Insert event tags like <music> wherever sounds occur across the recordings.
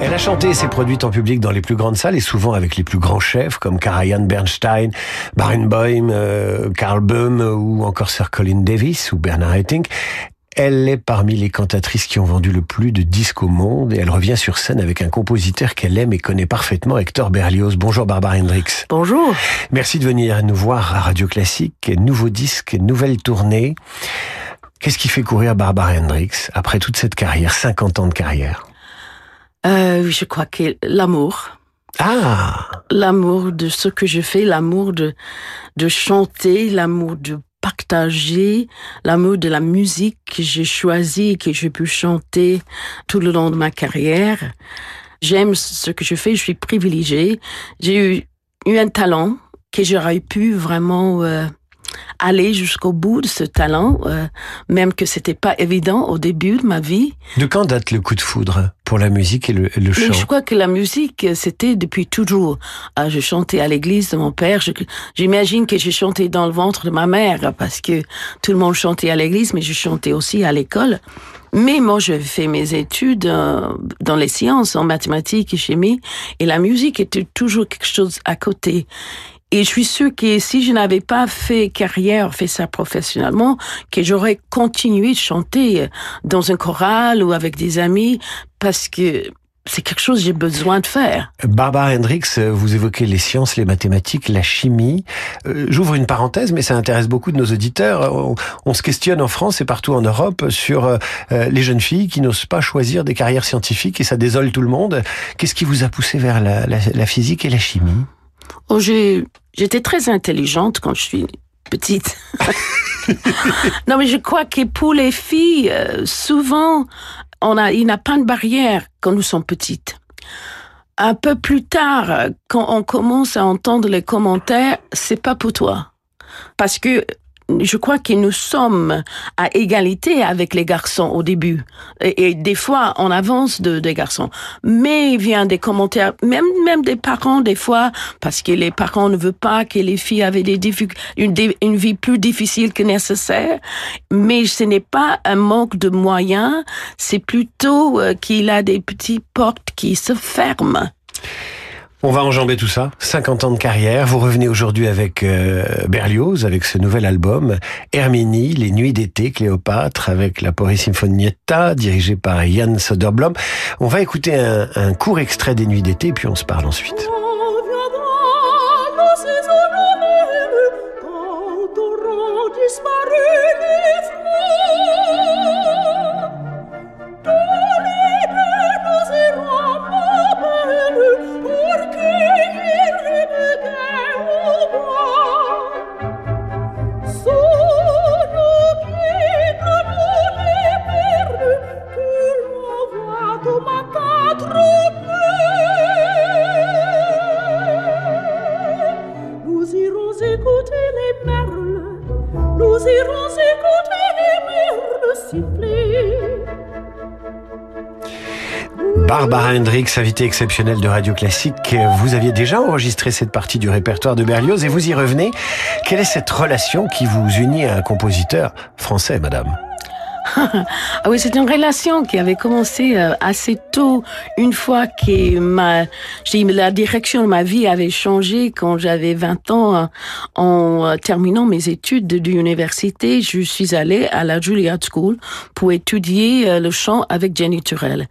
Elle a chanté et s'est produite en public dans les plus grandes salles et souvent avec les plus grands chefs comme Karajan Bernstein, Barenboim, euh, Carl Böhm ou encore Sir Colin Davis ou Bernard Haitink. Elle est parmi les cantatrices qui ont vendu le plus de disques au monde et elle revient sur scène avec un compositeur qu'elle aime et connaît parfaitement, Hector Berlioz. Bonjour Barbara Hendricks. Bonjour. Merci de venir nous voir à Radio Classique. Nouveau disque, nouvelle tournée. Qu'est-ce qui fait courir Barbara Hendricks après toute cette carrière, 50 ans de carrière? Euh, Je crois que l'amour. Ah L'amour de ce que je fais, l'amour de, de chanter, l'amour de partager l'amour de la musique que j'ai choisi et que j'ai pu chanter tout le long de ma carrière. J'aime ce que je fais, je suis privilégiée. J'ai eu, eu un talent que j'aurais pu vraiment euh, aller jusqu'au bout de ce talent, euh, même que c'était pas évident au début de ma vie. De quand date le coup de foudre pour la musique et le, le chant Je crois que la musique, c'était depuis toujours. Ah, je chantais à l'église de mon père. J'imagine que j'ai chanté dans le ventre de ma mère parce que tout le monde chantait à l'église, mais je chantais aussi à l'école. Mais moi, je fais mes études euh, dans les sciences, en mathématiques et chimie, et la musique était toujours quelque chose à côté. Et je suis sûre que si je n'avais pas fait carrière, fait ça professionnellement, que j'aurais continué de chanter dans un choral ou avec des amis parce que c'est quelque chose que j'ai besoin de faire. Barbara Hendricks, vous évoquez les sciences, les mathématiques, la chimie. Euh, j'ouvre une parenthèse, mais ça intéresse beaucoup de nos auditeurs. On, se questionne en France et partout en Europe sur euh, les jeunes filles qui n'osent pas choisir des carrières scientifiques et ça désole tout le monde. Qu'est-ce qui vous a poussé vers la, la, la physique et la chimie? Oh, j'ai J'étais très intelligente quand je suis petite. <laughs> non, mais je crois que pour les filles, euh, souvent, on a, il n'y a pas de barrière quand nous sommes petites. Un peu plus tard, quand on commence à entendre les commentaires, c'est pas pour toi. Parce que je crois que nous sommes à égalité avec les garçons au début. Et, des fois, on avance de, des garçons. Mais il vient des commentaires, même, même des parents, des fois, parce que les parents ne veulent pas que les filles avaient des une, une vie plus difficile que nécessaire. Mais ce n'est pas un manque de moyens, c'est plutôt euh, qu'il a des petites portes qui se ferment. On va enjamber tout ça. 50 ans de carrière. Vous revenez aujourd'hui avec euh, Berlioz, avec ce nouvel album. Herminie, Les Nuits d'été, Cléopâtre, avec la Pori Sinfonietta, dirigée par Jan Soderblom. On va écouter un, un court extrait des Nuits d'été, puis on se parle ensuite. Barbara Hendricks, invitée exceptionnelle de Radio Classique. Vous aviez déjà enregistré cette partie du répertoire de Berlioz et vous y revenez. Quelle est cette relation qui vous unit à un compositeur français, madame? <laughs> ah oui, c'est une relation qui avait commencé euh, assez tôt, une fois que ma, la direction de ma vie avait changé quand j'avais 20 ans. Euh, en euh, terminant mes études de l'université, je suis allée à la Juilliard School pour étudier le chant avec Jenny Turel.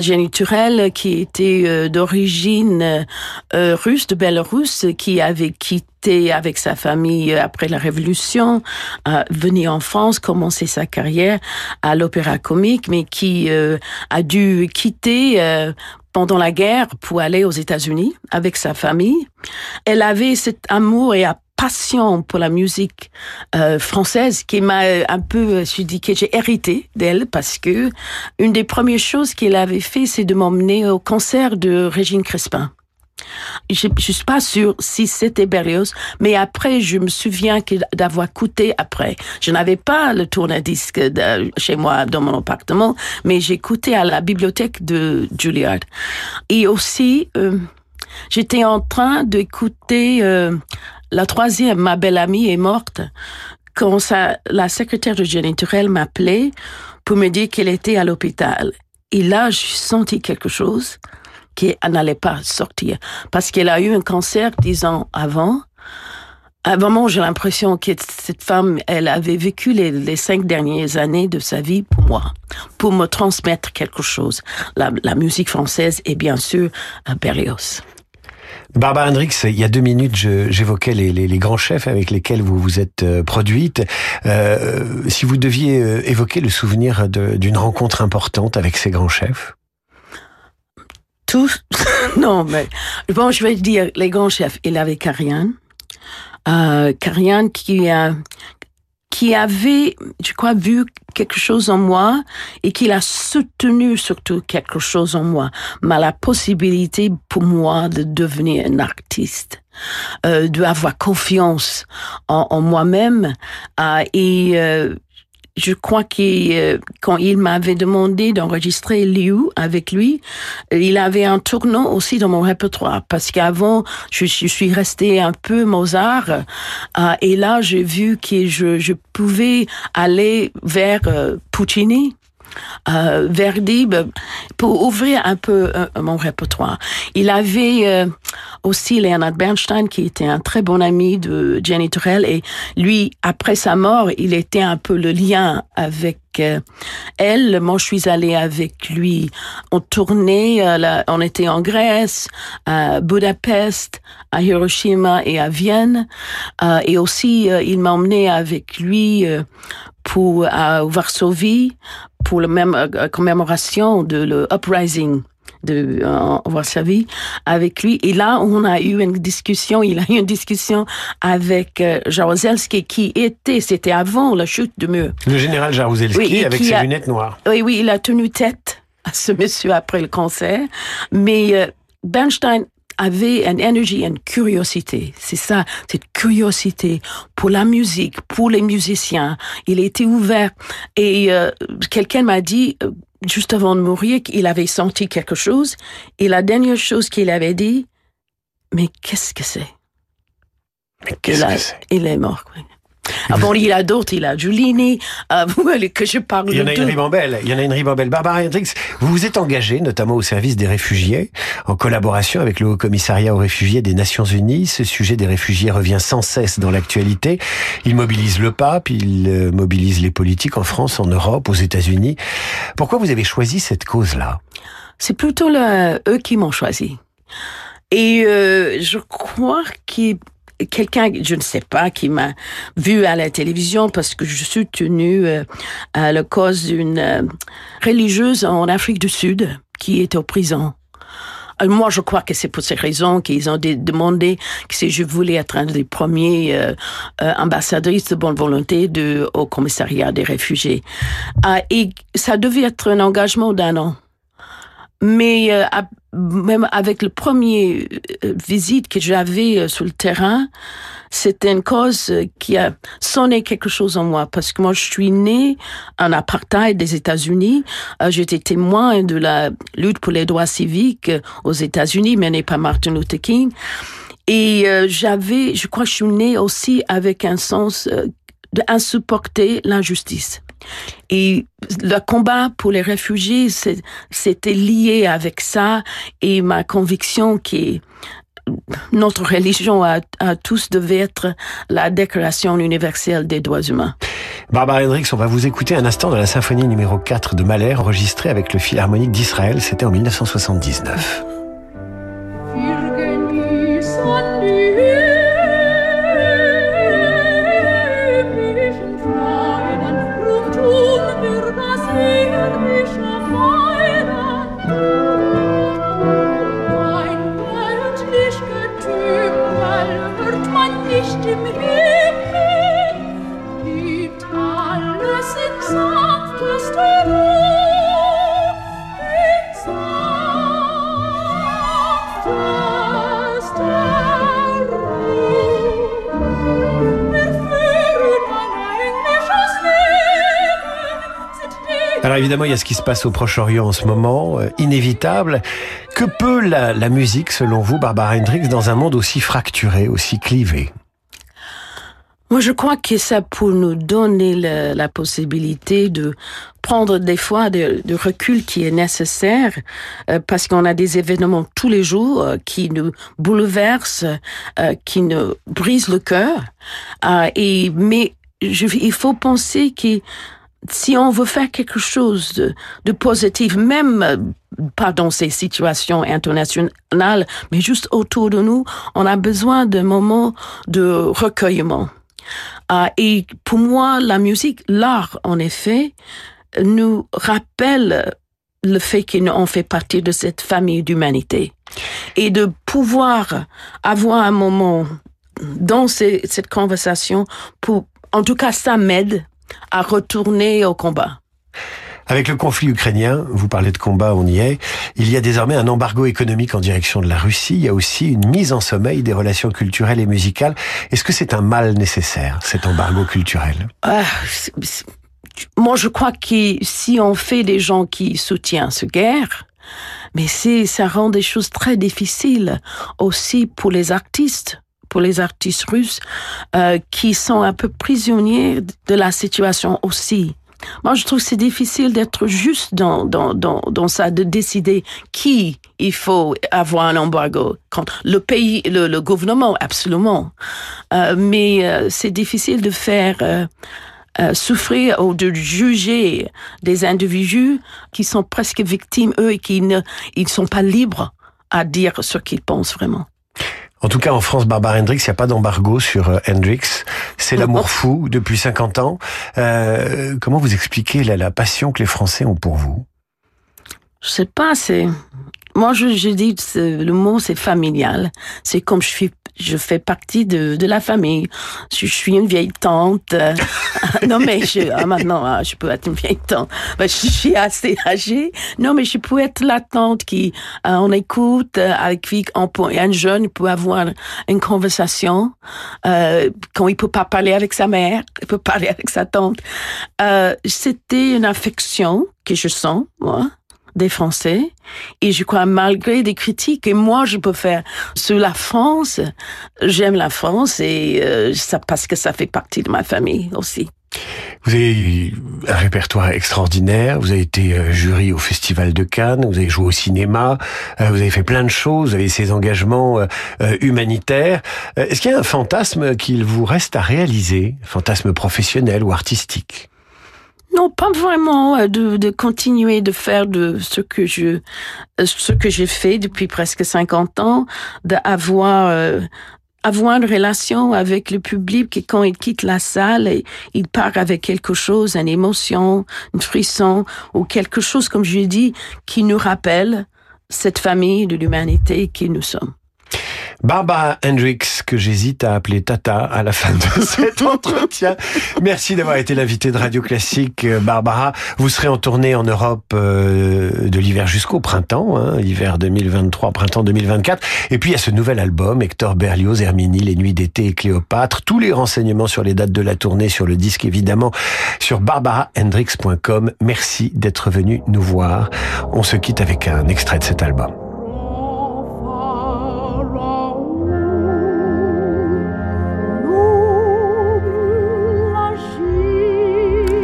Jenny Turel, qui était d'origine russe, de Belarus, qui avait quitté avec sa famille euh, après la Révolution, euh, venu en France, commencer sa carrière à l'opéra comique, mais qui euh, a dû quitter euh, pendant la guerre pour aller aux États-Unis avec sa famille. Elle avait cet amour et passion pour la musique euh, française qui m'a un peu, je dis que j'ai hérité d'elle parce que une des premières choses qu'elle avait fait, c'est de m'emmener au concert de Régine Crespin. Je ne suis pas sûre si c'était Berlioz, mais après, je me souviens d'avoir écouté après. Je n'avais pas le tourne-disque chez moi dans mon appartement, mais j'écoutais à la bibliothèque de Juilliard. Et aussi, euh, j'étais en train d'écouter euh, la troisième, ma belle amie est morte, quand la secrétaire de Jenny Turel m'appelait pour me dire qu'elle était à l'hôpital. Et là, j'ai senti quelque chose qui n'allait pas sortir. Parce qu'elle a eu un cancer dix ans avant. À vraiment, j'ai l'impression que cette femme, elle avait vécu les, cinq dernières années de sa vie pour moi, pour me transmettre quelque chose. La, musique française et bien sûr Berlioz. Barbara Hendricks, il y a deux minutes, j'évoquais les, grands chefs avec lesquels vous vous êtes euh, produite. Euh, si vous deviez euh, évoquer le souvenir d'une rencontre importante avec ces grands chefs <laughs> Non, mais bon, je vais dire les grands chefs. Il avait Karian. Euh, Karian qui a qui avait, je crois, vu quelque chose en moi et qu'il a soutenu surtout quelque chose en moi, mais la possibilité pour moi de devenir un artiste, euh, d'avoir confiance en, en moi-même euh, et euh, je crois que euh, quand il m'avait demandé d'enregistrer Liu avec lui, il avait un tournant aussi dans mon répertoire. Parce qu'avant je, suis restée un peu Mozart euh, et là j'ai vu que je, je pouvais aller vers euh, Puccini euh, Verdi ben, pour ouvrir un peu euh, mon répertoire. Il avait euh, aussi Leonard Bernstein qui était un très bon ami de Jenny Turrell et lui après sa mort il était un peu le lien avec elle. Moi je suis allée avec lui. On tournait, euh, on était en Grèce, à Budapest, à Hiroshima et à Vienne euh, et aussi il m'a emmené avec lui pour à Varsovie pour la même euh, commémoration de le uprising de euh, Varsovie avec lui. Et là, on a eu une discussion, il a eu une discussion avec euh, Jaruzelski qui était, c'était avant la chute de mur. Le général Jaruzelski oui, avec ses a, lunettes noires. Oui, oui, il a tenu tête à ce monsieur après le concert. Mais euh, Bernstein avait une énergie, une curiosité. C'est ça, cette curiosité pour la musique, pour les musiciens. Il était ouvert. Et euh, quelqu'un m'a dit, euh, juste avant de mourir, qu'il avait senti quelque chose. Et la dernière chose qu'il avait dit, mais qu'est-ce que c'est? Mais qu'est-ce que c'est? Il est mort. Oui. Ah bon, il a d'autres, il a Giulini, euh, <laughs> que je parle Il y en a une ribambelle, il y en a une ribambelle. Barbara Hendricks, vous vous êtes engagée notamment au service des réfugiés, en collaboration avec le Haut Commissariat aux réfugiés des Nations Unies. Ce sujet des réfugiés revient sans cesse dans l'actualité. Il mobilise le pape, il euh, mobilise les politiques en France, en Europe, aux États-Unis. Pourquoi vous avez choisi cette cause-là? C'est plutôt le, eux qui m'ont choisi. Et euh, je crois qu'ils quelqu'un, je ne sais pas, qui m'a vu à la télévision parce que je suis tenue euh, à la cause d'une euh, religieuse en Afrique du Sud qui est au prison. Alors moi, je crois que c'est pour ces raisons qu'ils ont demandé que si je voulais être un des premiers euh, euh, ambassadrices de bonne volonté au commissariat des réfugiés. Euh, et ça devait être un engagement d'un an. Mais euh, même avec le premier euh, visite que j'avais euh, sur le terrain, c'était une cause qui a sonné quelque chose en moi parce que moi je suis née en apartheid des États-Unis. J'étais témoin de la lutte pour les droits civiques aux États-Unis menée par Martin Luther King. Et j'avais, je crois, que je suis née aussi avec un sens d'insupporter l'injustice. Et le combat pour les réfugiés, c'était lié avec ça et ma conviction que notre religion à, tous devait être la déclaration universelle des droits humains. Barbara Hendricks, on va vous écouter un instant dans la symphonie numéro 4 de Mahler, enregistrée avec le Philharmonique d'Israël, c'était en 1979. Évidemment, il y a ce qui se passe au Proche-Orient en ce moment, euh, inévitable. Que peut la, musique, selon vous, Barbara Hendricks, dans un monde aussi fracturé, aussi clivé? Moi, je crois que ça pour nous donner la, possibilité de prendre des fois de, recul qui est nécessaire euh, parce qu'on a des événements tous les jours euh, qui nous bouleversent, qui nous brisent le cœur. Et mais je, il faut penser que si on veut faire quelque chose de, positif, même euh, pas dans ces situations internationales, mais juste autour de nous, on a besoin de moments de recueillement. Euh, et pour moi, la musique, l'art, en effet, nous rappelle le fait qu'on fait partie de cette famille d'humanité. Et de pouvoir avoir un moment dans cette conversation pour, en tout cas, ça m'aide à retourner au combat. Avec le conflit ukrainien, vous parlez de combat, on y est, il y a désormais un embargo économique en direction de la Russie, il y a aussi une mise en sommeil des relations culturelles et musicales. Est-ce que c'est un mal nécessaire, cet embargo culturel? Ah, Moi, je crois que si on fait des gens qui soutiennent ce guerre, mais ça rend des choses très difficiles aussi pour les artistes pour les artistes russes euh, qui sont un peu prisonniers de la situation aussi. Moi, je trouve que c'est difficile d'être juste dans, dans, dans, dans ça, de décider qui il faut avoir un embargo contre le pays, le, le gouvernement, absolument. Euh, mais euh, c'est difficile de faire euh, euh, souffrir ou de juger des individus qui sont presque victimes, eux, et qui ne ils sont pas libres à dire ce qu'ils pensent vraiment. En tout cas, en France, Barbara Hendricks, il n'y a pas d'embargo sur euh, Hendrix. C'est l'amour fou depuis 50 ans. Euh, comment vous expliquez la, la passion que les Français ont pour vous? Je sais pas, c'est moi je, je dis le mot c'est familial. C'est comme je suis je fais partie de, de la famille. Je, je suis une vieille tante. <laughs> non mais je ah, maintenant ah, je peux être une vieille tante. Ben, je suis assez âgée. Non mais je peux être la tante qui euh, on écoute euh, avec qui on peut, un jeune peut avoir une conversation euh, quand il peut pas parler avec sa mère, il peut parler avec sa tante. Euh, C'était une affection que je sens moi des Français. Et je crois, malgré des critiques que moi je peux faire sur la France, j'aime la France et euh, ça parce que ça fait partie de ma famille aussi. Vous avez un répertoire extraordinaire, vous avez été euh, jury au Festival de Cannes, vous avez joué au cinéma, euh, vous avez fait plein de choses, vous avez ces engagements euh, humanitaires. Est-ce qu'il y a un fantasme qu'il vous reste à réaliser, fantasme professionnel ou artistique? Non, pas vraiment euh, de, continuer de faire de ce que je euh, ce que j'ai fait depuis presque 50 ans, d'avoir euh, avoir une relation avec le public et quand il quitte la salle, il part avec quelque chose, une émotion, une frisson ou quelque chose, comme je dit, qui nous rappelle cette famille de l'humanité qui nous sommes. Barbara Hendricks, que j'hésite à appeler Tata à la fin de <laughs> cet entretien. Merci d'avoir été l'invité de Radio Classique, euh, Barbara. Vous serez en tournée en Europe euh, de l'hiver jusqu'au printemps, hein, hiver 2023, printemps 2024. Et puis il y a ce nouvel album, Hector Berlioz, Herminie, Les Nuits d'été et Cléopâtre. Tous les renseignements sur les dates de la tournée, sur le disque évidemment, sur barbarahendricks.com. Merci d'être venu nous voir. On se quitte avec un extrait de cet album.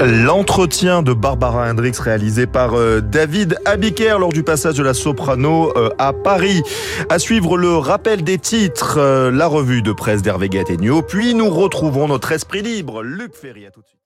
L'entretien de Barbara Hendricks réalisé par euh, David Abiker lors du passage de la soprano euh, à Paris. À suivre le rappel des titres, euh, la revue de presse d'Hervé Gattegno, puis nous retrouvons notre esprit libre. Luc Ferry, à tout de suite.